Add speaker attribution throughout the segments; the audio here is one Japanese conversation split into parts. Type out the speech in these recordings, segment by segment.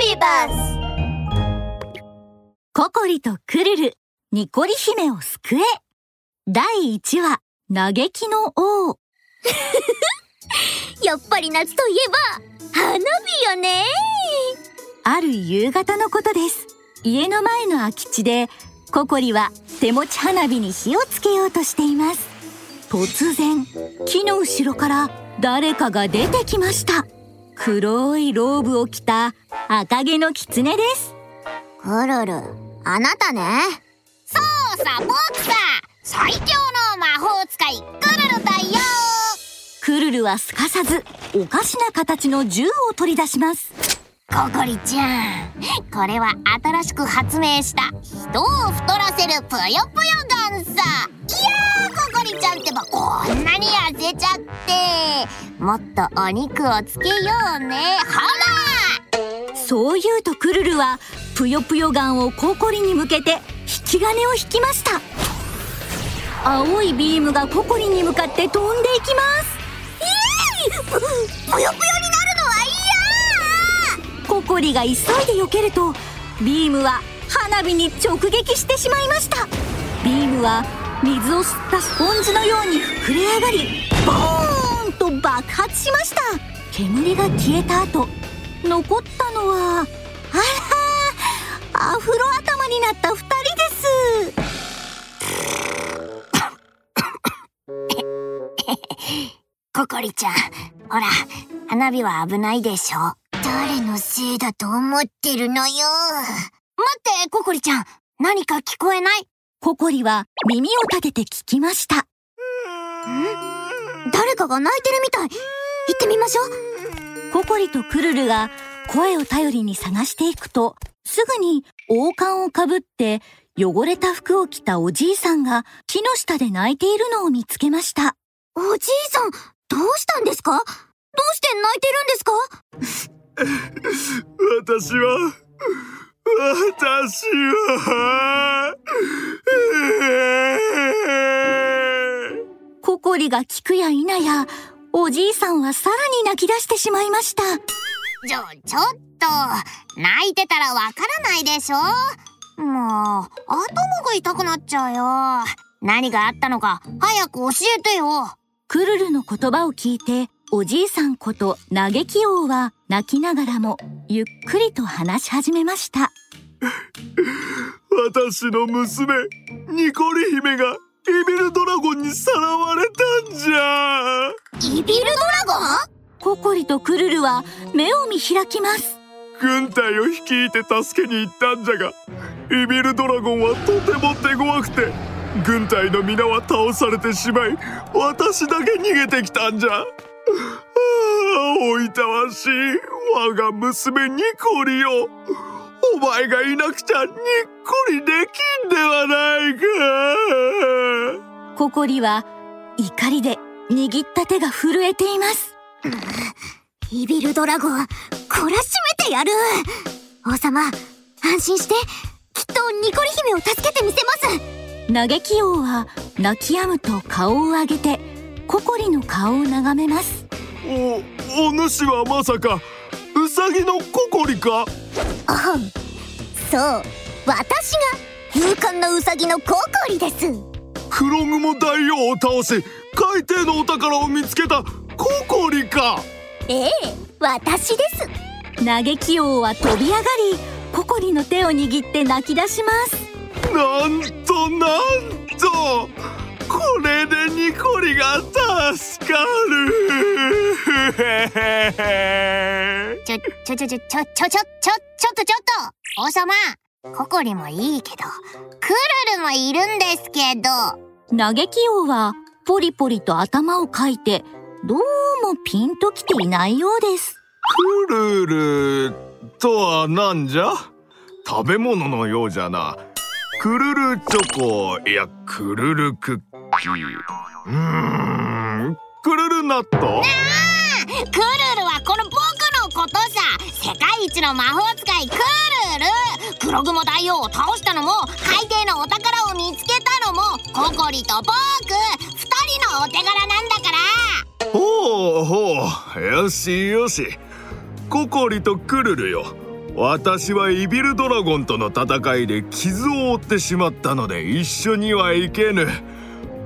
Speaker 1: ビバス
Speaker 2: ココリとクルル、ニコリ姫を救え。第1話、嘆きの王。
Speaker 1: やっぱり夏といえば花火よね
Speaker 2: ある夕方のことです。家の前の空き地で、ココリは手持ち花火に火をつけようとしています。突然、木の後ろから誰かが出てきました。黒いローブを着た赤毛の狐です。
Speaker 1: クルルあなたね
Speaker 3: そうさ僕さ最強の魔法使いクルルだよ
Speaker 2: クルルはすかさずおかしな形の銃を取り出します。
Speaker 3: ココリちゃん。これは新しく発明した人を太らせるぷよぷよガンさ。いやーココリちゃんってばこんなに痩せちゃって。もっとお肉をつけようね。ほ
Speaker 2: そう言うとクルルはぷよぷよガンをココリに向けて引き金を引きました。青いビームがココリに向かって飛んでいきます。
Speaker 3: らぷよぷよになる？
Speaker 2: コリが急いで避けるとビームは花火に直撃してしまいました。ビームは水を吸ったスポンジのように膨れ上がりボーンと爆発しました。煙が消えた後残ったのはあらアフロ頭になった二人です。
Speaker 3: ココリちゃんほら花火は危ないでしょ。
Speaker 1: 誰のせいだと思ってるのよ。
Speaker 3: 待ってココリちゃん。何か聞こえない？
Speaker 2: ココリは耳を立てて聞きました。
Speaker 1: 誰かが泣いてるみたい。行ってみましょう。
Speaker 2: ココリとクルルが声を頼りに探していくと、すぐに王冠をかぶって汚れた服を着たおじいさんが木の下で泣いているのを見つけました。
Speaker 1: おじいさんどうしたんですか？どうして泣いてるんですか？
Speaker 4: 私は私は
Speaker 2: ココリが聞くや否や、おじいさんはさらに泣き出してしまいました。
Speaker 3: ちょ、ちょっと、泣いてたらわからないでしょ？もう、頭が痛くなっちゃうよ。何があったのか、早く教えてよ。
Speaker 2: クルルの言葉を聞いて、おじいさんこと嘆き王は泣きながらもゆっくりと話し始めました。
Speaker 4: 私の娘ニコリ姫がイビルドラゴンにさらわれたんじゃ
Speaker 1: イビルドラゴン？
Speaker 2: ココリとクルルは目を見開きます。
Speaker 4: 軍隊を率いて助けに行ったんじゃがイビルドラゴンはとても手強くて軍隊の皆は倒されてしまい私だけ逃げてきたんじゃおいたわしい我が娘ニコリよお前がいなくちゃにっこりできんではないか。
Speaker 2: ココリは怒りで握った手が震えています。
Speaker 1: イビルドラゴン懲らしめてやる。王様安心してきっとニコリ姫を助けてみせます。
Speaker 2: 嘆き王は泣き止むと顔を上げてココリの顔を眺めます。
Speaker 4: おお主はまさかウサギのココリか？
Speaker 1: あん。そう私が勇敢なウサギのココリです。
Speaker 4: 黒雲大王を倒し海底のお宝を見つけたココリか？
Speaker 1: ええ私です。
Speaker 2: 嘆き王は飛び上がりココリの手を握って泣き出します。
Speaker 4: なんとなんとこれでニコリが助かる。
Speaker 3: ちょ、ちょちょちょ、ちょ、ちょ、ちょ、ちょ、ちょ、ちょっとちょっと。王様ココリもいいけど、クルルもいるんですけど、
Speaker 2: 嘆き王はポリポリと頭をかいてどうもピンときていないようです。
Speaker 4: クルルとはなんじゃ？食べ物のようじゃな。クルルチョコいやクルルクッうーん。クルルナット
Speaker 3: クルルはこの僕のことさ。世界一の魔法使いクルル黒雲大王を倒したのも海底のお宝を見つけたのもココリと僕。二人のお手柄なんだから。
Speaker 4: ほうほう。よしよし。ココリとクルルよ。私はイビルドラゴンとの戦いで傷を負ってしまったので一緒には行けぬ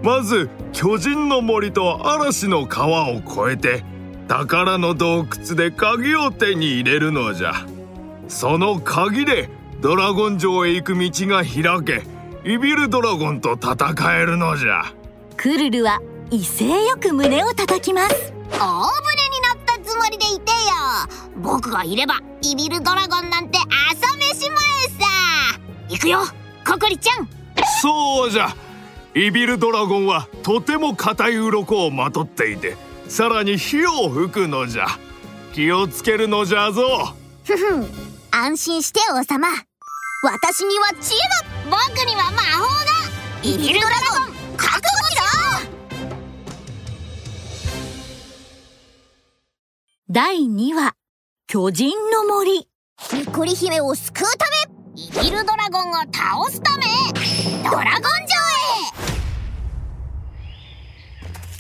Speaker 4: まず巨人の森と嵐の川を越えて宝の洞窟で鍵を手に入れるのじゃ。その鍵でドラゴン城へ行く道が開けイビルドラゴンと戦えるのじゃ。
Speaker 2: クルルは威勢よく胸を叩きます。
Speaker 3: 大船になったつもりでいてよ。僕がいればイビルドラゴンなんて朝飯前さ。行くよ。ココリちゃん。
Speaker 4: そうじゃイビルドラゴンはとても硬い鱗をまとっていてさらに火を吹くのじゃ。気をつけるのじゃぞ。
Speaker 1: ふふん。安心して王様。私には知恵が
Speaker 3: 僕には魔法がイビルドラゴン覚悟だ
Speaker 2: 第2話。巨人の森。
Speaker 1: ニコリ姫を救うた
Speaker 3: イビルドラゴンを倒すため。ドラゴン城へ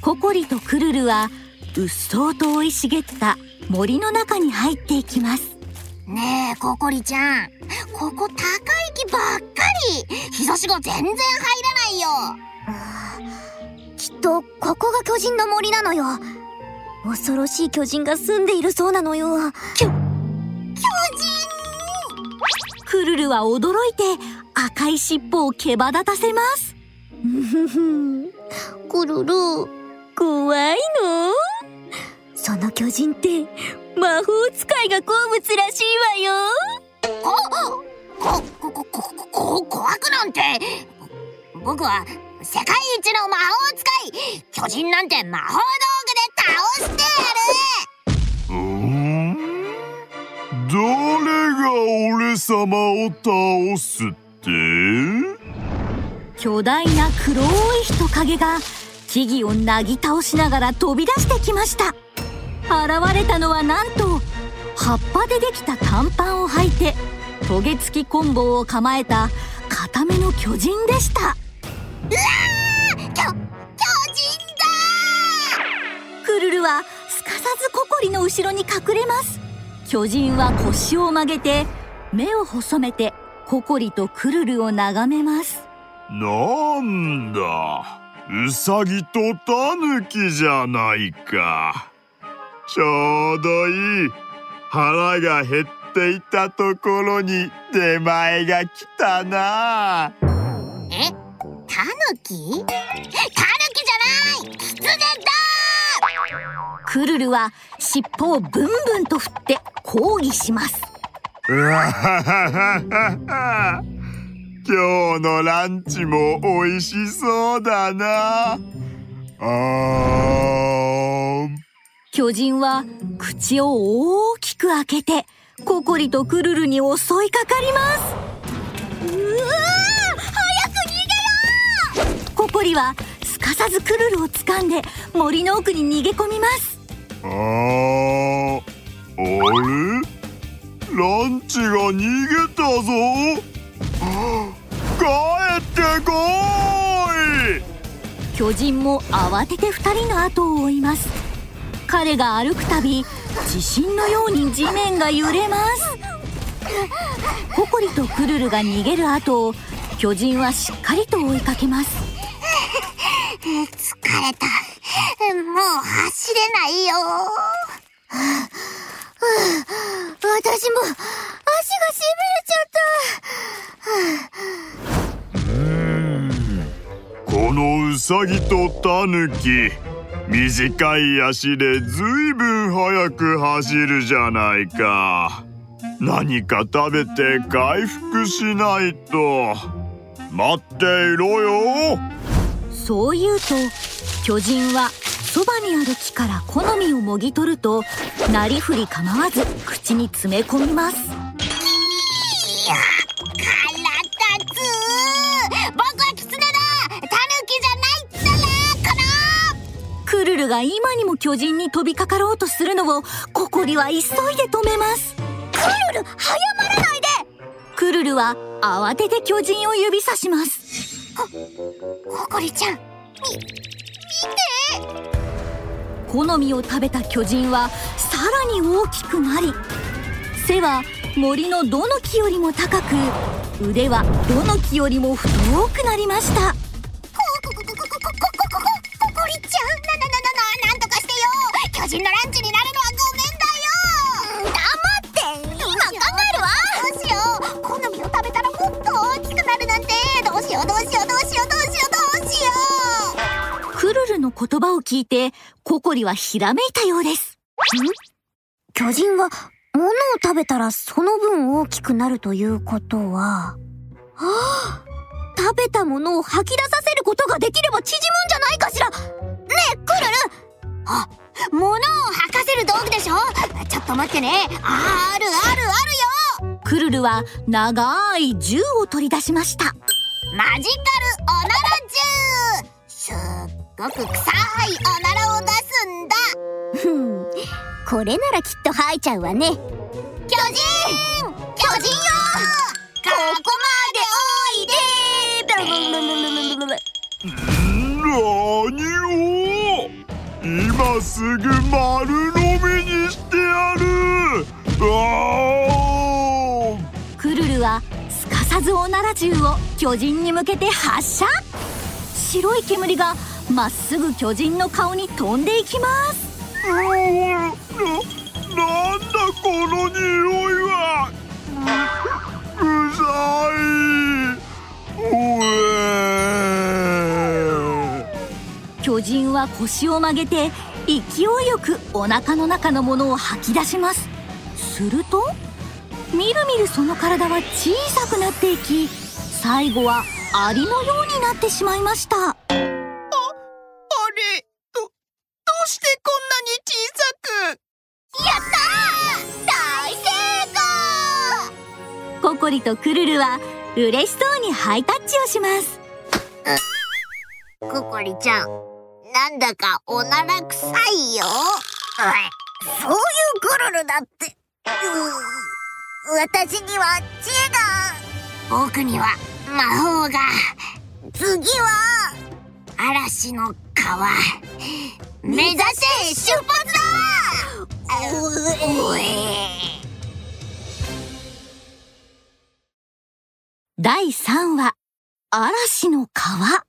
Speaker 2: ココリとクルルはうっそうと生い茂った森の中に入っていきます。
Speaker 3: ねえココリちゃん。ここ高い木ばっかり。日差しが全然入らないよ。
Speaker 1: めきっとここが巨人の森なのよ。恐ろしい巨人が住んでいるそうなのよ。
Speaker 3: 巨人！
Speaker 2: クルルは驚いて赤い尻尾を毛羽立たせます。
Speaker 1: ふふんくるる怖いの？その巨人って魔法使いが好物らしいわよ。
Speaker 3: ここここここ怖くなんて僕は世界一の魔法使い巨人なんて魔法道具で倒してやる
Speaker 4: うん誰が俺様を倒すって
Speaker 2: 巨大な黒い人影が木々をなぎ倒しながら飛び出してきました。現れたのはなんと葉っぱでできた短パンを履いてトゲ付きコンボを構えた固めの巨人でした。
Speaker 3: 巨巨人だ
Speaker 2: クルルはすかさずココリの後ろに隠れます。巨人は腰を曲げて目を細めてココリとクルルを眺めます。
Speaker 4: なんだ。ウサギとタヌキじゃないか。ちょうどいい腹が減っていたところに出前が来たな。
Speaker 3: えタヌキ？タヌキじゃない！キツネだ！
Speaker 2: クルルは尻尾をブンブンと振って抗議します。
Speaker 4: うわはははは今日のランチも美味しそうだな。あ
Speaker 2: 巨人は口を大きく開けてココリとクルルに襲いかかります。うわ早く逃げろココリはすかさずクルルを掴んで森の奥に逃げ込みます。
Speaker 4: あー。あれ？ランチが逃げたぞ。帰ってこい。
Speaker 2: 巨人も慌てて二人の後を追います。彼が歩くたび地震のように地面が揺れます。ココリとクルルが逃げる後を巨人はしっかりと追いかけます。
Speaker 3: 疲れた。もう走れないよ。
Speaker 1: 私も足がしびれちゃった。
Speaker 4: このウサギとタヌキ。短い足でずいぶん速く走るじゃないか。何か食べて回復しないと。待っていろよ。
Speaker 2: そう言うと巨人はそばにある木から好みをもぎ取るとなりふり構わず口に詰め込みます。ルルが今にも巨人に飛びかかろうとするのをココリは急いで止めます。
Speaker 1: クルル早まらないで！
Speaker 2: クルルは慌てて巨人を指さします。
Speaker 3: ココリちゃん
Speaker 2: 好みを食べた巨人はさらに大きくなり背は森のどの木よりも高く腕はどの木よりも太くなりました
Speaker 3: 巨人のランチになるのはごめんだよ。
Speaker 1: 黙って。今考えるわ。
Speaker 3: どうしよう好みを食べたらもっと大きくなるなんてどうしようどうしようどうしようどうしようどうしよう
Speaker 2: クルルの言葉を聞いてココリはひらめいたよう。です
Speaker 1: 巨人は物を食べたらその分大きくなるということは、はあ、食べたものを吐き出させることができれば縮むんじゃないかしら。ねえ、クルル
Speaker 3: あ物を吐かせる道具でしょ？ちょっと待ってね。ああるあるあるよ！
Speaker 2: クルルは長い銃を取り出しました。
Speaker 3: マジカルおなら銃！すっごく臭いおならを出すんだ。
Speaker 1: ふん、これならきっと吐いちゃうわね。
Speaker 3: 巨人！巨人よ！ここまでおいで
Speaker 4: 何を？今すぐ丸飲みにしてやる。あ
Speaker 2: クルルはすかさずおなら銃を巨人に向けて発射。白い煙がまっすぐ巨人の顔に飛んでいきます。
Speaker 4: ーうわななんだこの匂いは。ううざい
Speaker 2: 巨人は腰を曲げて勢いよくお腹の中のものを吐き出します。するとみるみるその体は小さくなっていき最後はアリのようになってしまいました。
Speaker 5: あれど、どうしてこんなに小さく？
Speaker 3: 大成
Speaker 2: ココリとクルルは嬉しそうにハイタッチをします。
Speaker 3: 功ココリちゃんなんだかおなら臭いよ
Speaker 1: そういうクルルだって。私には知恵が。
Speaker 3: 僕には魔法が
Speaker 1: 次は、
Speaker 3: 嵐の川目指せ出発だおえ
Speaker 2: 第3話嵐の川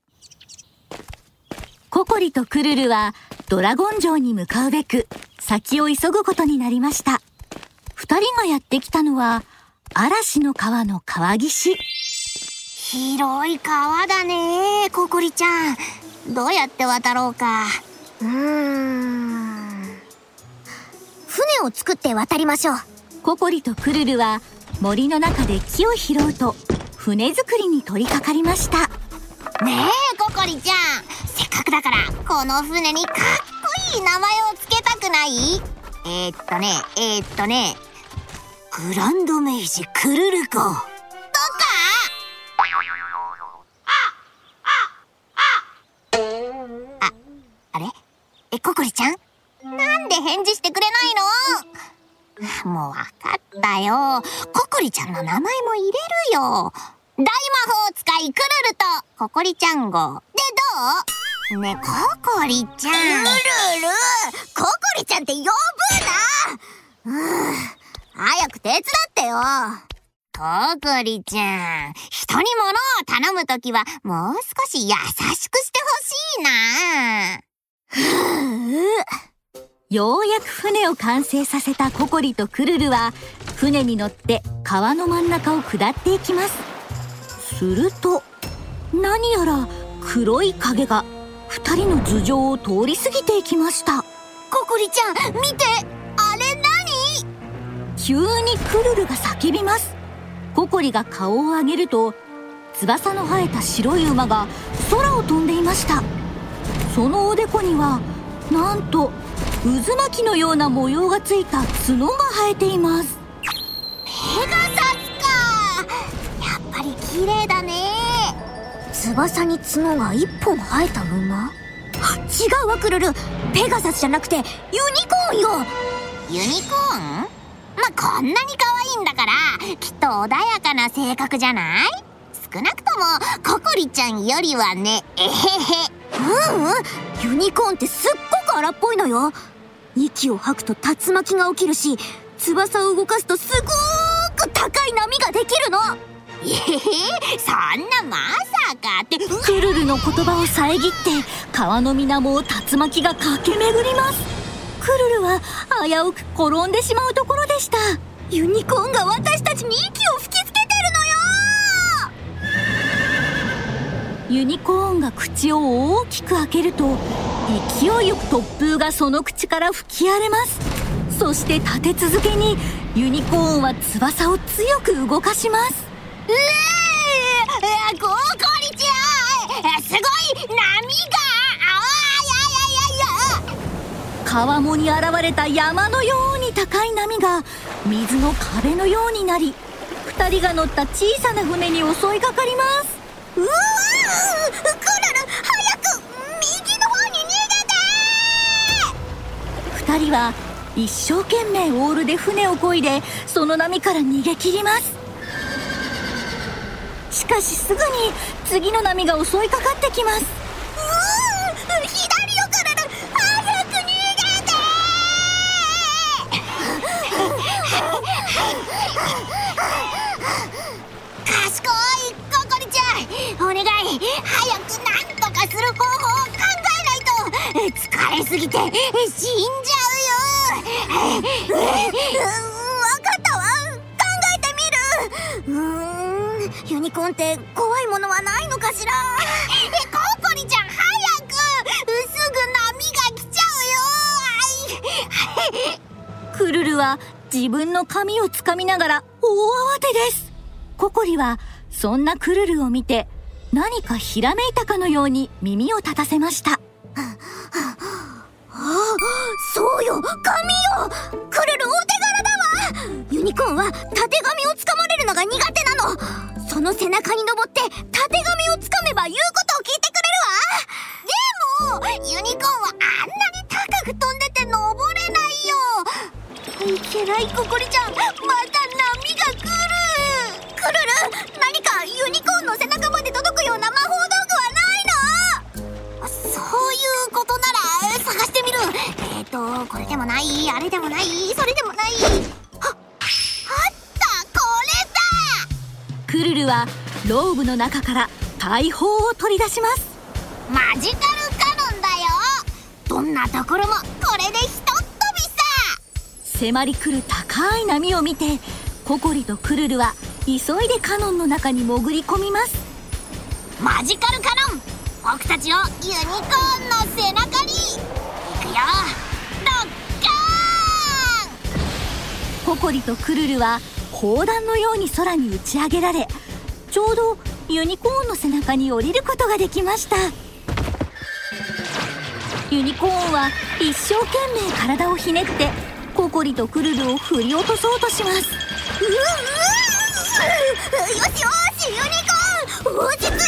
Speaker 2: ココリとクルルはドラゴン城に向かうべく先を急ぐことになりました。二人がやってきたのは嵐の川の川岸。
Speaker 3: 広い川だねココリちゃん。どうやって渡ろうか。
Speaker 1: うーん。船を作って渡りましょう。
Speaker 2: ココリとクルルは森の中で木を拾うと船作りに取り掛かりました
Speaker 3: ねえココリちゃん。せっかくだからこの船にかっこいい名前を付けたくない？えー、っとねえー、っとね。グランドメイジクルルコ。とか？ああれ？えココリちゃん？なんで返事してくれないの？もうわかったよ。ココリちゃんの名前も入れるよ大魔法使いクルルとココリちゃん号。でどう？ねココリちゃん。
Speaker 1: ルルルココリちゃんって呼ぶな。うん。早く手伝ってよ。
Speaker 3: ココリちゃん人に物を頼むときはもう少し優しくしてほしいな。
Speaker 2: ようやく船を完成させたココリとクルルは船に乗って川の真ん中を下っていきますすると何やら黒い影が二人の頭上を通り過ぎていきました。
Speaker 1: ココリちゃん、見て。あれ
Speaker 2: 急にクルルが叫びます。ココリが顔を上げると翼の生えた白い馬が空を飛んでいました。そのおでこにはなんと渦巻きのような模様がついた角が生えています。
Speaker 3: ペガサスり綺麗だね。
Speaker 1: 翼に角が一本生えた馬？違うわクルル。ペガサスじゃなくてユニコーンよ。
Speaker 3: ユニコーン？まあ、こんなに可愛いんだからきっと穏やかな性格じゃない？少なくともココリちゃんよりはね。えへへ。
Speaker 1: うんうん。ユニコーンってすっごく荒っぽいのよ。息を吐くと竜巻が起きるし翼を動かすとすごーくるの
Speaker 3: ええそんなまさかって。
Speaker 2: クルルの言葉を遮って川の水面を竜巻が駆け巡ります。クルルは危うく転んでしまうところでした。
Speaker 1: ユニコーンが私たちに息を吹きつけてるのよ。
Speaker 2: ユニコーンが口を大きく開けると勢いよく突風がその口から吹き荒れます。そして立て続けにユニコーンは翼を強く動かします。
Speaker 3: ええココリちゃんすごい波があやややや
Speaker 2: 川面に現れた山のように高い波が水の壁のようになり2人が乗った小さな船に襲いかかります
Speaker 1: うわークルル早く右の方に逃げて
Speaker 2: 2人は一生懸命オールで船を漕いでその波から逃げ切ります。しかしすぐに次の波が襲いかかってきます。
Speaker 1: うー左よクルル早く逃げて
Speaker 3: 賢いココリちゃんお願い早くなんとかする方法を考えないと疲れすぎて死んじゃうよ
Speaker 1: うんわかったわ考えてみるうーん。ユニコーンって怖いものはないのかしら？
Speaker 3: えココリちゃん早く！すぐ波が来ちゃうよ
Speaker 2: クルルは自分の髪をつかみながら大慌てです。ココリはそんなクルルを見て何かひらめいたかのように耳を立たせました。
Speaker 1: そうよ髪よクルルお手柄だわ！ユニコーンはたてがみをつかまれるのが苦手なのその背中に登ってたてがみをつかめば言うことを聞いてくれるわ
Speaker 3: でもユニコーンはあんなに高く飛んでて登れないよいけないココリちゃんまた波が来る
Speaker 1: クルル何かユニコーンの背中まで届くような魔法道具はないの
Speaker 3: そういうことなら探してみるえっ、ー、とこれでもないあれでもないそれでもない。ああっ
Speaker 2: クルルはローブの中から大砲を取り出します。
Speaker 3: マジカルカノンだよ。どんなところもこれでひとっ飛びさ。
Speaker 2: 迫り来る高い波を見てココリとクルルは急いでカノンの中に潜り込みます。
Speaker 3: マジカルカノン僕たちをユニコーンの背中に。行くよ。ドッカーン。
Speaker 2: ココリとクルルは砲弾のように空に打ち上げられちょうどユニコーンの背中に降りることができました。ユニコーンは一生懸命体をひねってココリとクルルを振り落とそうとします。
Speaker 1: ううよしよしユニコーン落ち着いてね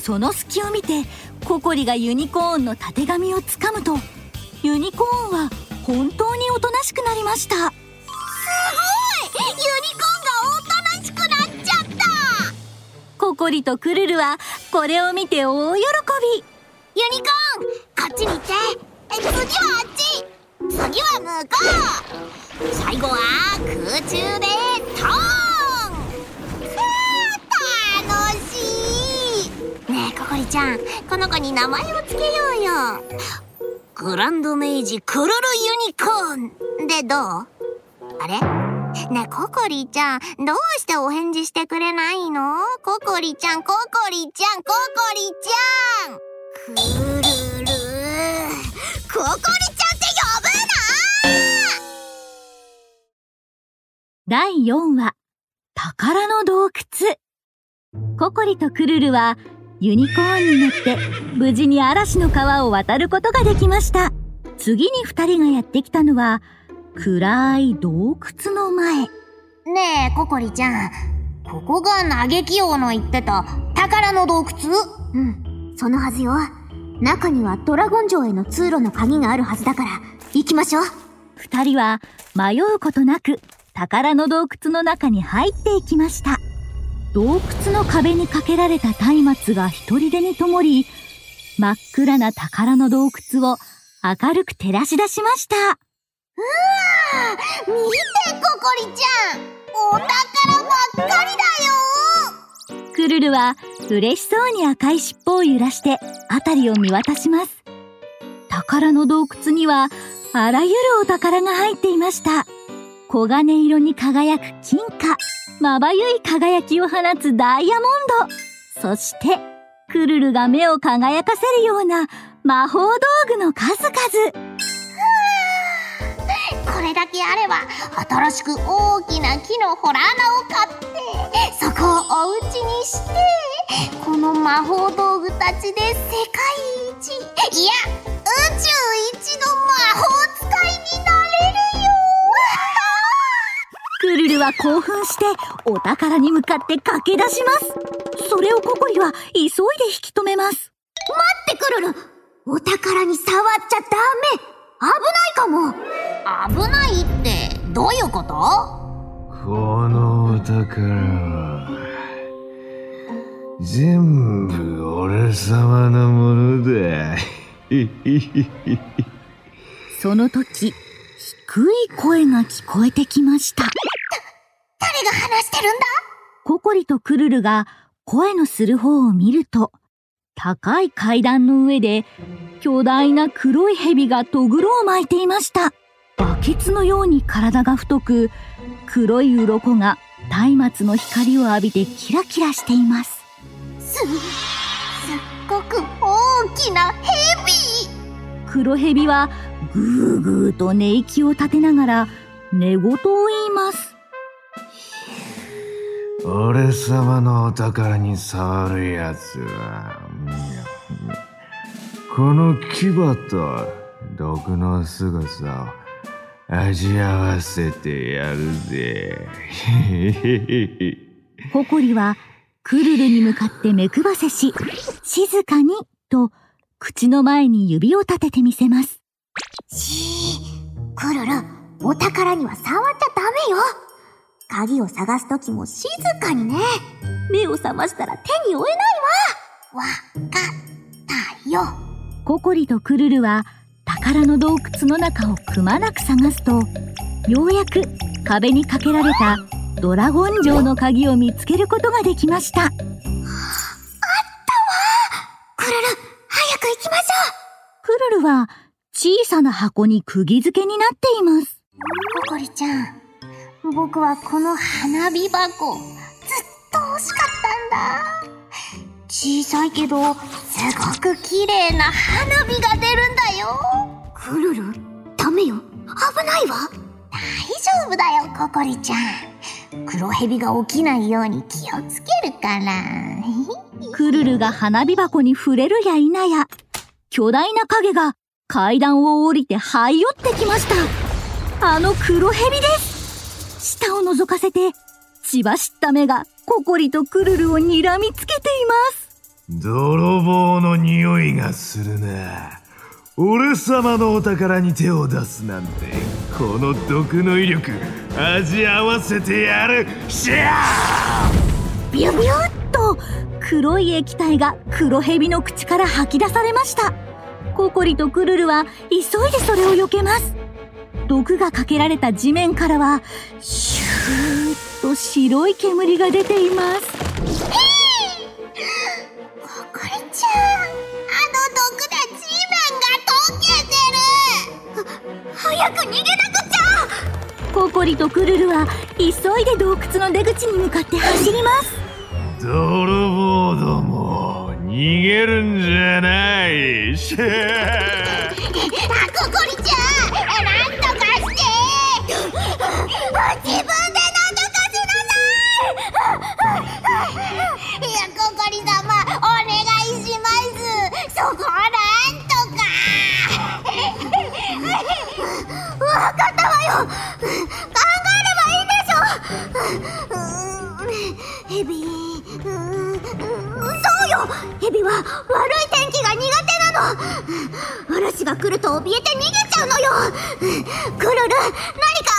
Speaker 2: その隙を見てココリがユニコーンのたてがみをつかむとユニコーンは本当におとなしくなりました
Speaker 3: ーンがおとなしくなっちゃった。
Speaker 2: ココリとクルルはこれを見て大喜び。
Speaker 3: ユニコーンこっちに行って。え次はあっち。次は向こう。最後は空中でトーン。くー楽しい。ねえココリちゃんこの子に名前をつけようよ。グランドメイジクルルユニコーン。でどう？あれ？ねえココリちゃんどうしてお返事してくれないの？ココリちゃんココリちゃんココリちゃん！
Speaker 1: クルルココリちゃんって呼ぶな
Speaker 2: 第4話宝の洞窟。ココリとクルルはユニコーンに乗って無事に嵐の川を渡ることができました。次に二人がやってきたのは暗い洞窟の前。
Speaker 3: ねえココリちゃん。ここが嘆き王の言ってた宝の洞窟？
Speaker 1: うんそのはずよ。中にはドラゴン城への通路の鍵があるはずだから。行きましょう。
Speaker 2: 二人は迷うことなく宝の洞窟の中に入っていきました。洞窟の壁にかけられた松明が一人でに灯り真っ暗な宝の洞窟を明るく照らし出しました
Speaker 3: 見てココリちゃんお宝ばっかりだよ
Speaker 2: クルルは嬉しそうに赤い尻尾を揺らして辺りを見渡します。宝の洞窟にはあらゆるお宝が入っていました。黄金色に輝く金貨、まばゆい輝きを放つダイヤモンド、そしてクルルが目を輝かせるような魔法道具の数々。
Speaker 3: これだけあれば新しく大きな木のホラー穴を買ってそこをお家にしてこの魔法道具たちで世界一いや宇宙一の魔法使いになれるよ。
Speaker 2: クルルは興奮してお宝に向かって駆け出します。それをココリは急いで引き止めます。
Speaker 1: 待ってクルルお宝に触っちゃダメ危ないかも。
Speaker 3: 危ないってどういうこと？
Speaker 4: このお宝は全部俺様のものだ。
Speaker 2: その時低い声が聞こえてきました。
Speaker 3: 誰が話してるんだ？
Speaker 2: ココリとクルルが声のする方を見ると高い階段の上で巨大な黒い蛇がとぐろを巻いていました。バケツのように体が太く黒い鱗が松明の光を浴びてキラキラしています。
Speaker 3: すすっごく大きな蛇。
Speaker 2: 黒蛇はぐーぐーと寝息を立てながら寝言を言います。
Speaker 4: 俺様のお宝に触るやつはこの牙と毒の凄さを味合わせてやるぜ。
Speaker 2: ココリはクルルに向かって目配せし、静かにと口の前に指を立ててみせます。
Speaker 1: しー、クルル、お宝には触っちゃダメよ。鍵を探すときも静かにね。目を覚ましたら手に負えない
Speaker 3: わ。わかったよ。
Speaker 2: ココリとクルルは宝の洞窟の中をくまなく探すと、ようやく壁にかけられたドラゴン城の鍵を見つけることができました。あったわ
Speaker 1: クルル、早く行きましょ
Speaker 2: うクルルは小さな箱に釘付けになっています。
Speaker 3: ココリちゃん、僕はこの花火箱、ずっと欲しかったんだ。小さいけど、すごく綺麗な花火が出るんだよ。
Speaker 1: クルル、ダメよ。危ないわ。
Speaker 3: 大丈夫だよ、ココリちゃん。黒蛇が起きないように気をつけるから。
Speaker 2: クルルが花火箱に触れるや否や、巨大な影が階段を降りて這い寄ってきました。あの黒蛇です下を覗かせて、血走った目がココリとクルルを睨みつけています。
Speaker 4: 泥棒の匂いがするな。俺様のお宝に手を出すなんて、この毒の威力、味合わせてやるシャ
Speaker 2: ービュビュッと黒い液体が黒蛇の口から吐き出されました。ココリとクルルは急いでそれを避けます。毒がかけられた地面からはシューッと白い煙が出ていますコ
Speaker 3: コリちゃんあの毒で地面が溶けて
Speaker 1: る。早く逃げなくちゃ。
Speaker 2: ココリとクルルは急いで洞窟の出口に向かって走ります。
Speaker 4: 泥棒ども逃げるんじゃない。
Speaker 3: こなんとか。
Speaker 1: わかったわよ。考えればいいでしょ。ヘビそうよヘビは悪い天気が苦手なの嵐が来ると怯えて逃げちゃうのよクルル何か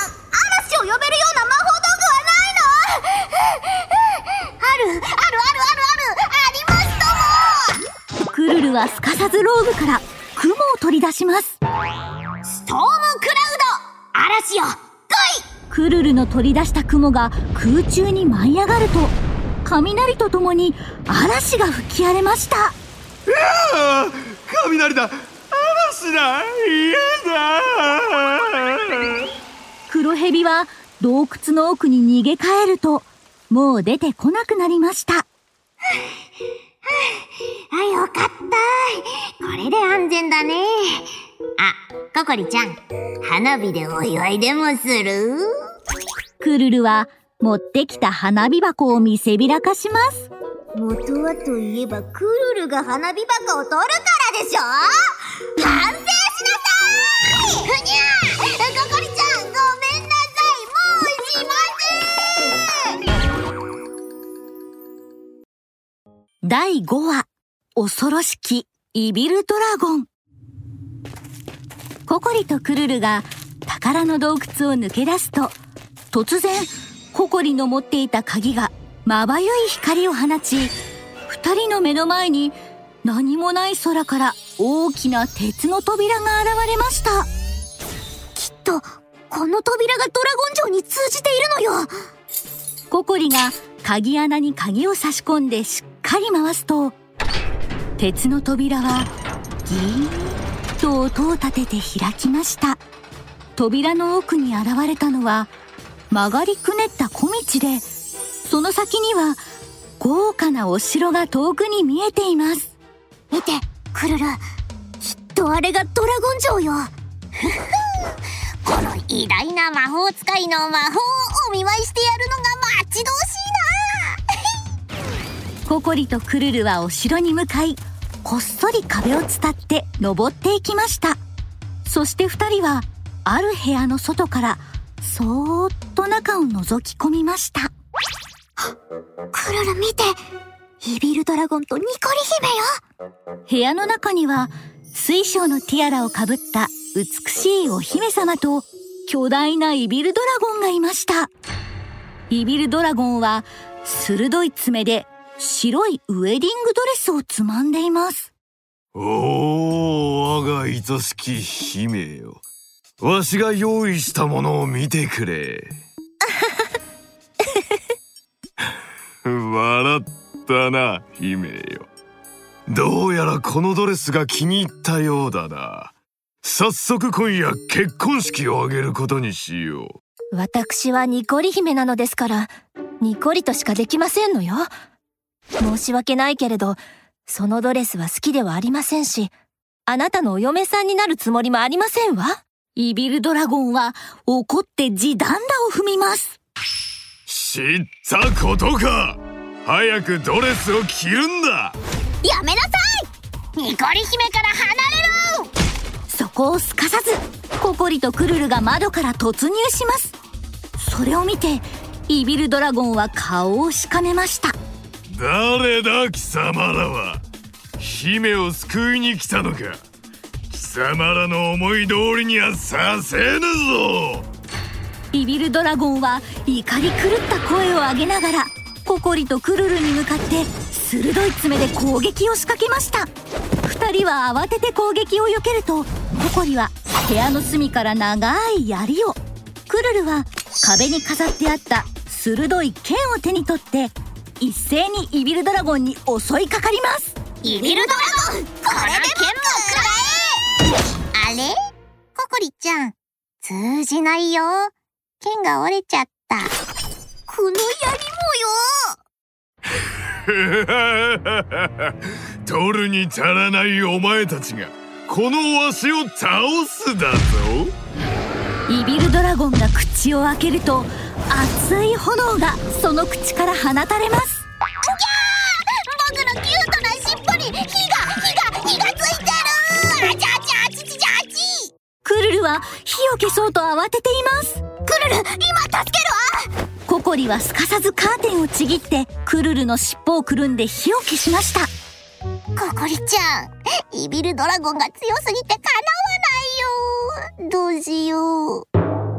Speaker 1: はす
Speaker 2: かさずローブから雲を取り出します。ストームク
Speaker 3: ラウド嵐よ来い！
Speaker 2: クルルの取り出した雲が空中に舞い上がると雷とともに嵐が吹き荒れました。
Speaker 4: ああ雷だ。嵐だ。嫌だ。
Speaker 2: 黒蛇は洞窟の奥に逃げ帰るともう出てこなくなりました
Speaker 3: あ、よかった。これで安全だね。あ、ココリちゃん、花火でお祝いでもする？
Speaker 2: クルルは持ってきた花火箱を見せびらかします。
Speaker 1: 元はといえばクルルが花火箱を取るからでしょ？
Speaker 3: 反省しなさい！ふにゃココリちゃん、
Speaker 2: 第5話恐ろしきイビルドラゴン。ココリとクルルが宝の洞窟を抜け出すと突然ココリの持っていた鍵がまばゆい光を放ち二人の目の前に何もない空から大きな鉄の扉が現れました。
Speaker 1: きっとこの扉がドラゴン城に通じているのよ。
Speaker 2: ココリが鍵穴に鍵を差し込んでしかり回すと鉄の扉はギーッと音を立てて開きました。扉の奥に現れたのは曲がりくねった小道でその先には豪華なお城が遠くに見えています。
Speaker 1: 見てクルルきっとあれがドラゴン城よ。
Speaker 3: この偉大な魔法使いの魔法をお見舞いしてやるのが待ち遠
Speaker 2: ココリとクルルはお城に向かいこっそり壁を伝って登っていきました。そして二人はある部屋の外からそーっと中を覗き込みました。
Speaker 1: クルル見てイビルドラゴンとニコリ姫よ。
Speaker 2: 部屋の中には水晶のティアラをかぶった美しいお姫様と巨大なイビルドラゴンがいました。イビルドラゴンは鋭い爪で白いウェディングドレスをつまんでいます。
Speaker 4: おお我が愛しき姫よ。わしが用意したものを見てくれ。笑ったな姫よ。どうやらこのドレスが気に入ったようだな。早速今夜結婚式を挙げることにしよ
Speaker 6: 私はニコリ姫なのですから、ニコリとしかできませんのよ。申し訳ないけれど、そのドレスは好きではありませんし、あなたのお嫁さんになるつもりもありませんわ。
Speaker 2: イビルドラゴンは怒って地団打を踏みます。
Speaker 4: う知ったことか。早くドレスを着るんだ。
Speaker 3: やめなさい。ニコリ姫から離れろ。
Speaker 2: そこをすかさずココリとクルルが窓から突入します。それを見てイビルドラゴンは顔をしかめました
Speaker 4: 誰だ貴様らは？姫を救いに来たのか？貴様らの思い通りにはさせぬぞ！
Speaker 2: イビルドラゴンは怒り狂った声を上げながらココリとクルルに向かって鋭い爪で攻撃を仕掛けました。二人は慌てて攻撃を避けるとココリは部屋の隅から長い槍を。クルルは壁に飾ってあった鋭い剣を手に取って一斉にイビルドラゴンに襲いかかります。
Speaker 3: イビルドラゴンこれで剣も食らえあれ？ココリちゃん。通じないよ。剣が折れちゃった。
Speaker 1: この槍
Speaker 4: 取るに足らないお前たちがこのわしを倒すだぞ。
Speaker 2: イビルドラゴンが口を開けると熱い炎がその口から放たれます。
Speaker 3: 僕のキュートな尻尾に火が火が火がついてるあちゃあちゃあちちちゃあち。
Speaker 2: クルルは火を消そうと慌てています。
Speaker 1: クルル今助けるわ
Speaker 2: ココリはすかさずカーテンをちぎってクルルの尻尾をくるんで火を消しました
Speaker 3: ココリちゃんイビルドラゴンが強すぎてかなわないよ。どうしよう。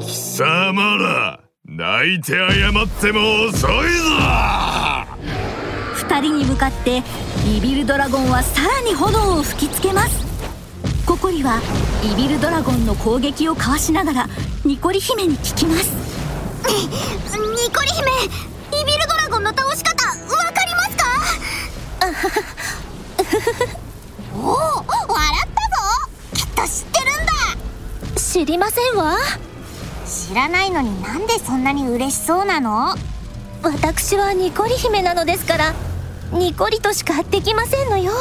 Speaker 4: 貴様ら泣いて謝っても遅いぞ。
Speaker 2: 二人に向かってイビルドラゴンはさらに炎を吹きつけます。ココリはイビルドラゴンの攻撃をかわしながらニコリ姫に聞きます。
Speaker 1: ニコリ姫イビルドラゴンの倒し方わ
Speaker 3: おお笑ったぞ。きっと知ってるんだ。
Speaker 6: 知りませんわ。
Speaker 3: 知らないのになんでそんなに嬉しそうなの？
Speaker 6: 私はニコリ姫なのですからニコリとしかできませんのよ。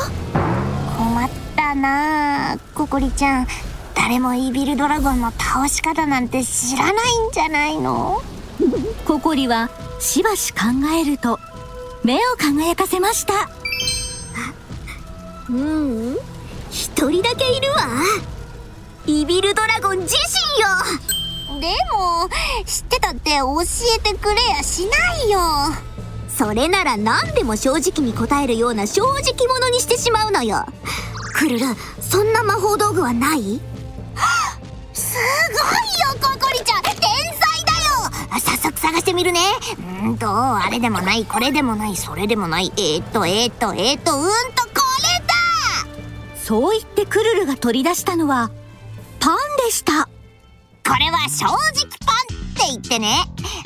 Speaker 3: 困ったな。あココリちゃん誰もイービルドラゴンの倒し方なんて知らないんじゃないの？
Speaker 2: ココリはしばし考えると目を輝かせました
Speaker 1: ううん。一人だけいるわ。イビルドラゴン自身よ。
Speaker 3: でも知ってたって教えてくれやしないよ。
Speaker 1: それなら何でも正直に答えるような正直者にしてしまうのよ。クルルそんな魔法道具はない？
Speaker 3: すごいよココリちゃん。天才だよ。早速探してみるね。うんとあれでもないこれでもないそれでもない。えー、っとえー、っとえー、っとうんと
Speaker 2: そう言ってクルルが取り出したのはパンでした。
Speaker 3: これは正直パンって言ってね。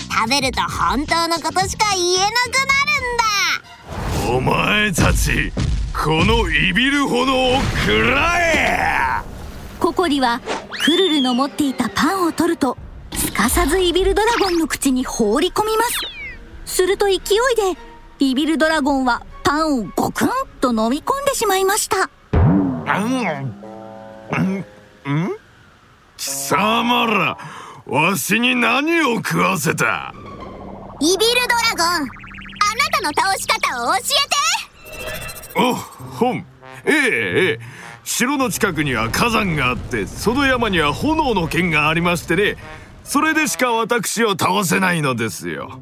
Speaker 3: 食べると本当のことしか言えなくなるんだ。
Speaker 4: お前たちこのイビル炎を食らえ。
Speaker 2: ココリはクルルの持っていたパンを取るとすかさずイビルドラゴンの口に放り込みます。すると勢いでイビルドラゴンはパンをゴクンと飲み込んでしまいました
Speaker 4: うんん貴様らわしに何を食わせた？
Speaker 1: イビルドラゴンあなたの倒し方を教えて。
Speaker 4: お本。ええええ。城の近くには火山があってその山には炎の剣がありましてね。それでしか私を倒せないのですよ。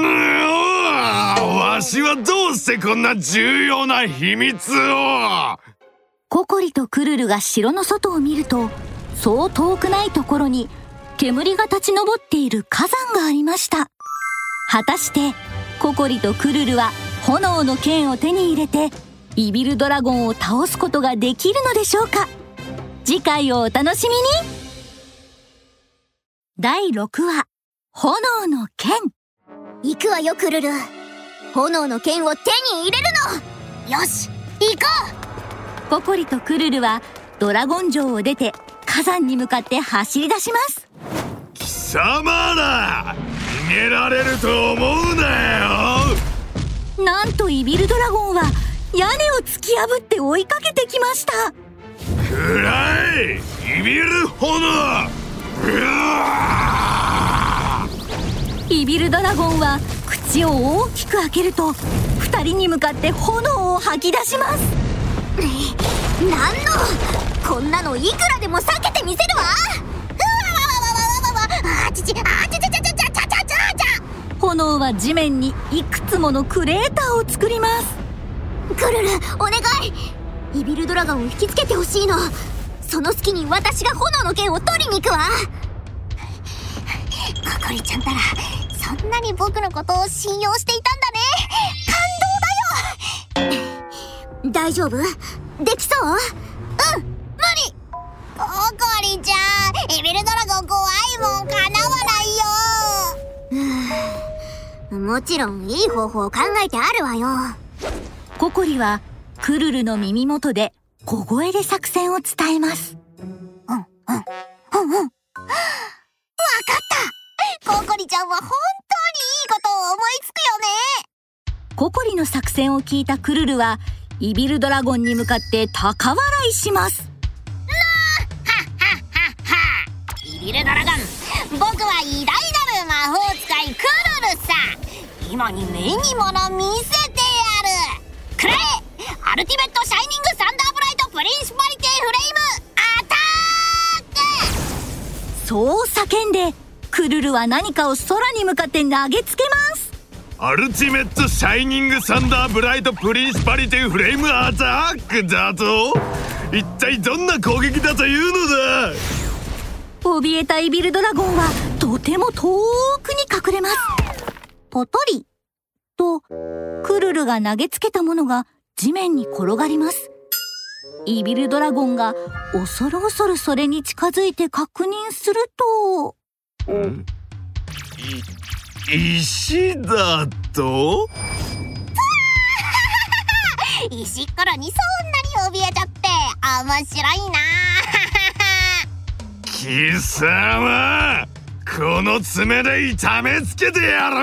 Speaker 4: わしはどうしてこんな重要な秘密を。
Speaker 2: ココリとクルルが城の外を見るとそう遠くないところに煙が立ち上っている火山がありました。果たしてココリとクルルは炎の剣を手に入れてイビルドラゴンを倒すことができるのでしょうか？次回をお楽しみに。第6話炎の剣。
Speaker 1: 行くわよクルル。炎の剣を手に入れるの。
Speaker 3: よし行こ
Speaker 2: ココリとクルルはドラゴン城を出て火山に向かって走り出します。
Speaker 4: 貴様ら逃げられると思うなよ。
Speaker 2: なんとイビルドラゴンは屋根を突き破って追いかけてきました。
Speaker 4: くらいイビル炎。うわ
Speaker 2: イビルドラゴンは口を大きく開けると二人に向かって炎を吐き出します。
Speaker 1: なんのこんなのいくらでも避けてみせるわ。
Speaker 3: あちちあちちちちちちちちちち
Speaker 2: 炎は地面にいくつものクレーターを作ります。
Speaker 1: クルルお願い。イビルドラゴンを引きつけてほしいの。その隙に私が炎の剣を取りに行くわ。
Speaker 3: ココリちゃんたらそんなに僕のことを信用していたんだね。
Speaker 1: 大丈夫？できそう？
Speaker 3: うん無理。ココリちゃんエビルドラゴン怖いもんかなわないよ。
Speaker 1: もちろんいい方法を考えてあるわよ。
Speaker 2: ココリはクルルの耳元で小声で作戦を伝えます。
Speaker 3: うんうんうんうん。わかった。ココリちゃんは本
Speaker 2: ココリの作戦を聞いたクルルはイビルドラゴンに向かって高笑いします。
Speaker 3: イビルドラゴン僕は偉大なる魔法使いクルルさ今に目にもの見せてやる。くらえアルティメットシャイニングサンダーブライトプリンスパリティフレイム。アタック。
Speaker 2: そう叫んでクルルは何かを空に向かって投げつけます
Speaker 4: アルティメットシャイニングサンダーブライトプリンスパリティフレームアタックだと一体どんな攻撃だというのだ？
Speaker 2: 怯えたイビルドラゴンはとても遠くに隠れます。ポトリとクルルが投げつけたものが地面に転がります。イビルドラゴンが恐る恐るそれに近づいて確認すると
Speaker 4: 石だと？
Speaker 3: プ 石っころにそんなに怯えちゃって面白いな。
Speaker 4: 貴様この爪で痛めつけてやる。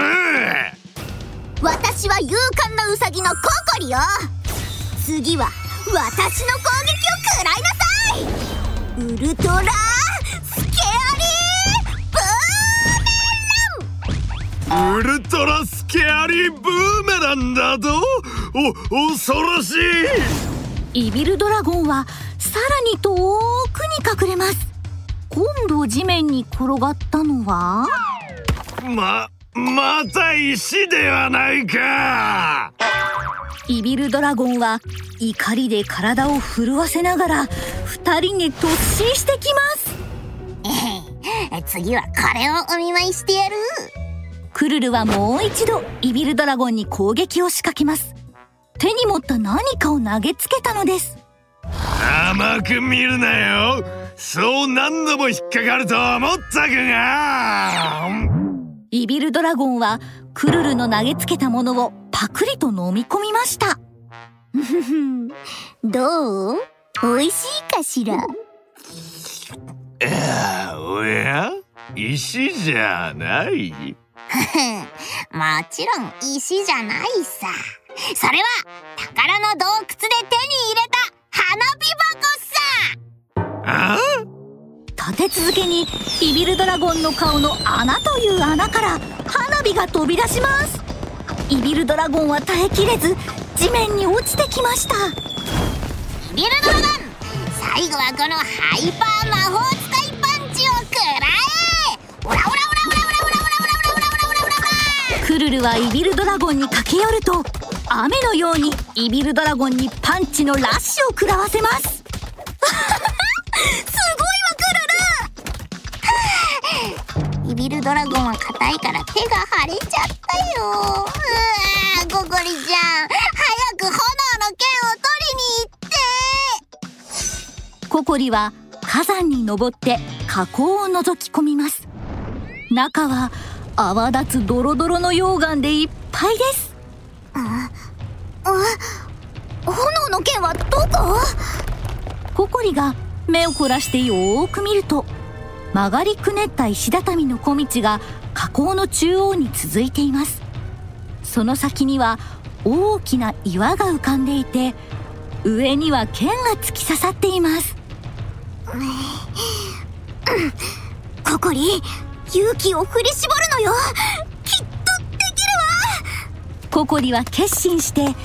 Speaker 1: 私は勇敢なウサギのココリよ。次は私の攻撃を食らいなさい。ウルトラ
Speaker 4: ウルトラスケアリーブーメランだとお恐ろしい。
Speaker 2: イビルドラゴンはさらに遠くに隠れます。今度地面に転がったのは？
Speaker 4: ままた石ではないか。
Speaker 2: イビルドラゴンは怒りで体を震わせながら二人に突進してきます。
Speaker 3: 次はこれをお見舞いしてやる
Speaker 2: クルルはもう一度イビルドラゴンに攻撃を仕掛けます。手に持った何かを投げつけたのです。
Speaker 4: 甘く見るなよ。そう何度も引っかかると思ったかが。
Speaker 2: イビルドラゴンはクルルの投げつけたものをパクリと飲み込みました。
Speaker 1: どう？美味しいかしら？
Speaker 4: おや？石じゃない？
Speaker 3: もちろん石じゃないさ。それは宝の洞窟で手に入れた花火箱さ。
Speaker 4: あ
Speaker 2: 立て続けにビビルドラゴンの顔の穴という穴から花火が飛び出します。ビビルドラゴンは耐えきれず地面に落ちてきました。
Speaker 3: ビビルドラゴン最後はこのハイパー魔法使いパンチを食らえ。オラオラ
Speaker 2: クルルはイビルドラゴンに駆け寄ると雨のようにイビルドラゴンにパンチのラッシュを食らわせます。
Speaker 3: イビルドラゴンは硬いから手が腫れちゃったよ。うわーココリちゃん早く炎の剣を取りに行って。
Speaker 2: ココリは火山に登って火口を覗き込みます。中は泡立つドロドロの溶岩でいっぱいです。
Speaker 1: 炎の剣はどこ？
Speaker 2: ココリが目を凝らしてよーく見ると曲がりくねった石畳の小道が火口の中央に続いています。その先には大きな岩が浮かんでいて上には剣が突き刺さっています。
Speaker 1: ココリ？勇気を振り絞るのよ。きっとできるわ。
Speaker 2: ココリは決心して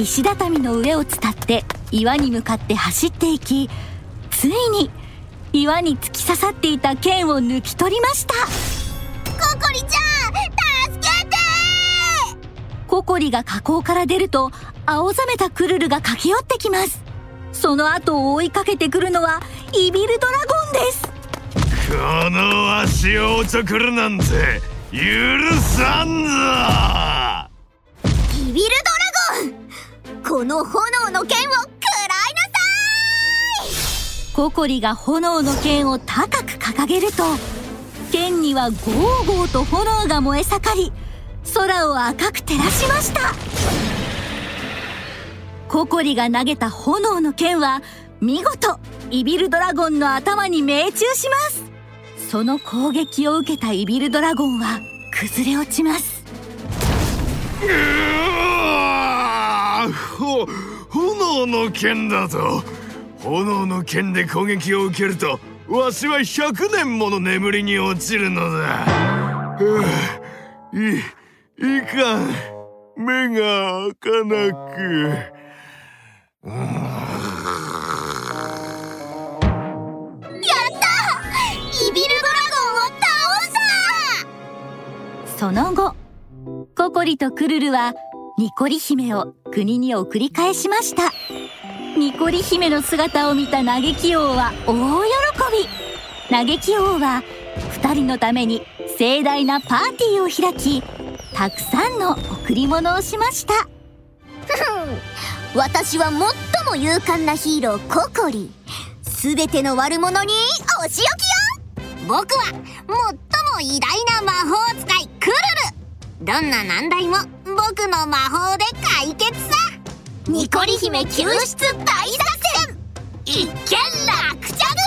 Speaker 2: 石畳の上を伝って岩に向かって走っていきついに岩に突き刺さっていた剣を抜き取りました。
Speaker 3: ココリちゃん助けて。
Speaker 2: ココリが火口から出ると青ざめたクルルが駆け寄ってきます。その後を追いかけてくるのはイビルドラゴンです。
Speaker 4: この足をおちょくるなんて許さんぞ
Speaker 1: イビルドラゴンこの炎の剣を食らいなさ
Speaker 2: ココリが炎の剣を高く掲げると剣にはゴーゴーと炎が燃え盛り。空を赤く照らしました。ココリが投げた炎の剣は見事イビルドラゴンの頭に命中します。その攻撃を受けたイビルドラゴンは崩れ落ちます。
Speaker 4: うわーほ炎の剣だと炎の剣で攻撃を受けるとわしは100年もの眠りに落ちるのだ。いいかん。目が開かなく。
Speaker 3: イビ
Speaker 2: その後ココリとクルルはニコリ姫を国に送り返しました。ニコリ姫の姿を見た嘆き王は大喜び。嘆き王は2人のために盛大なパーティーを開きたくさんの贈り物をしました。
Speaker 1: 私は最も勇敢なヒーローココリ。すべての悪者にお仕置きよ
Speaker 3: 僕は最偉大な魔法使いクルル。どんな難題も僕の魔法で解決さ。ニコリ姫救出大作戦。一見落着。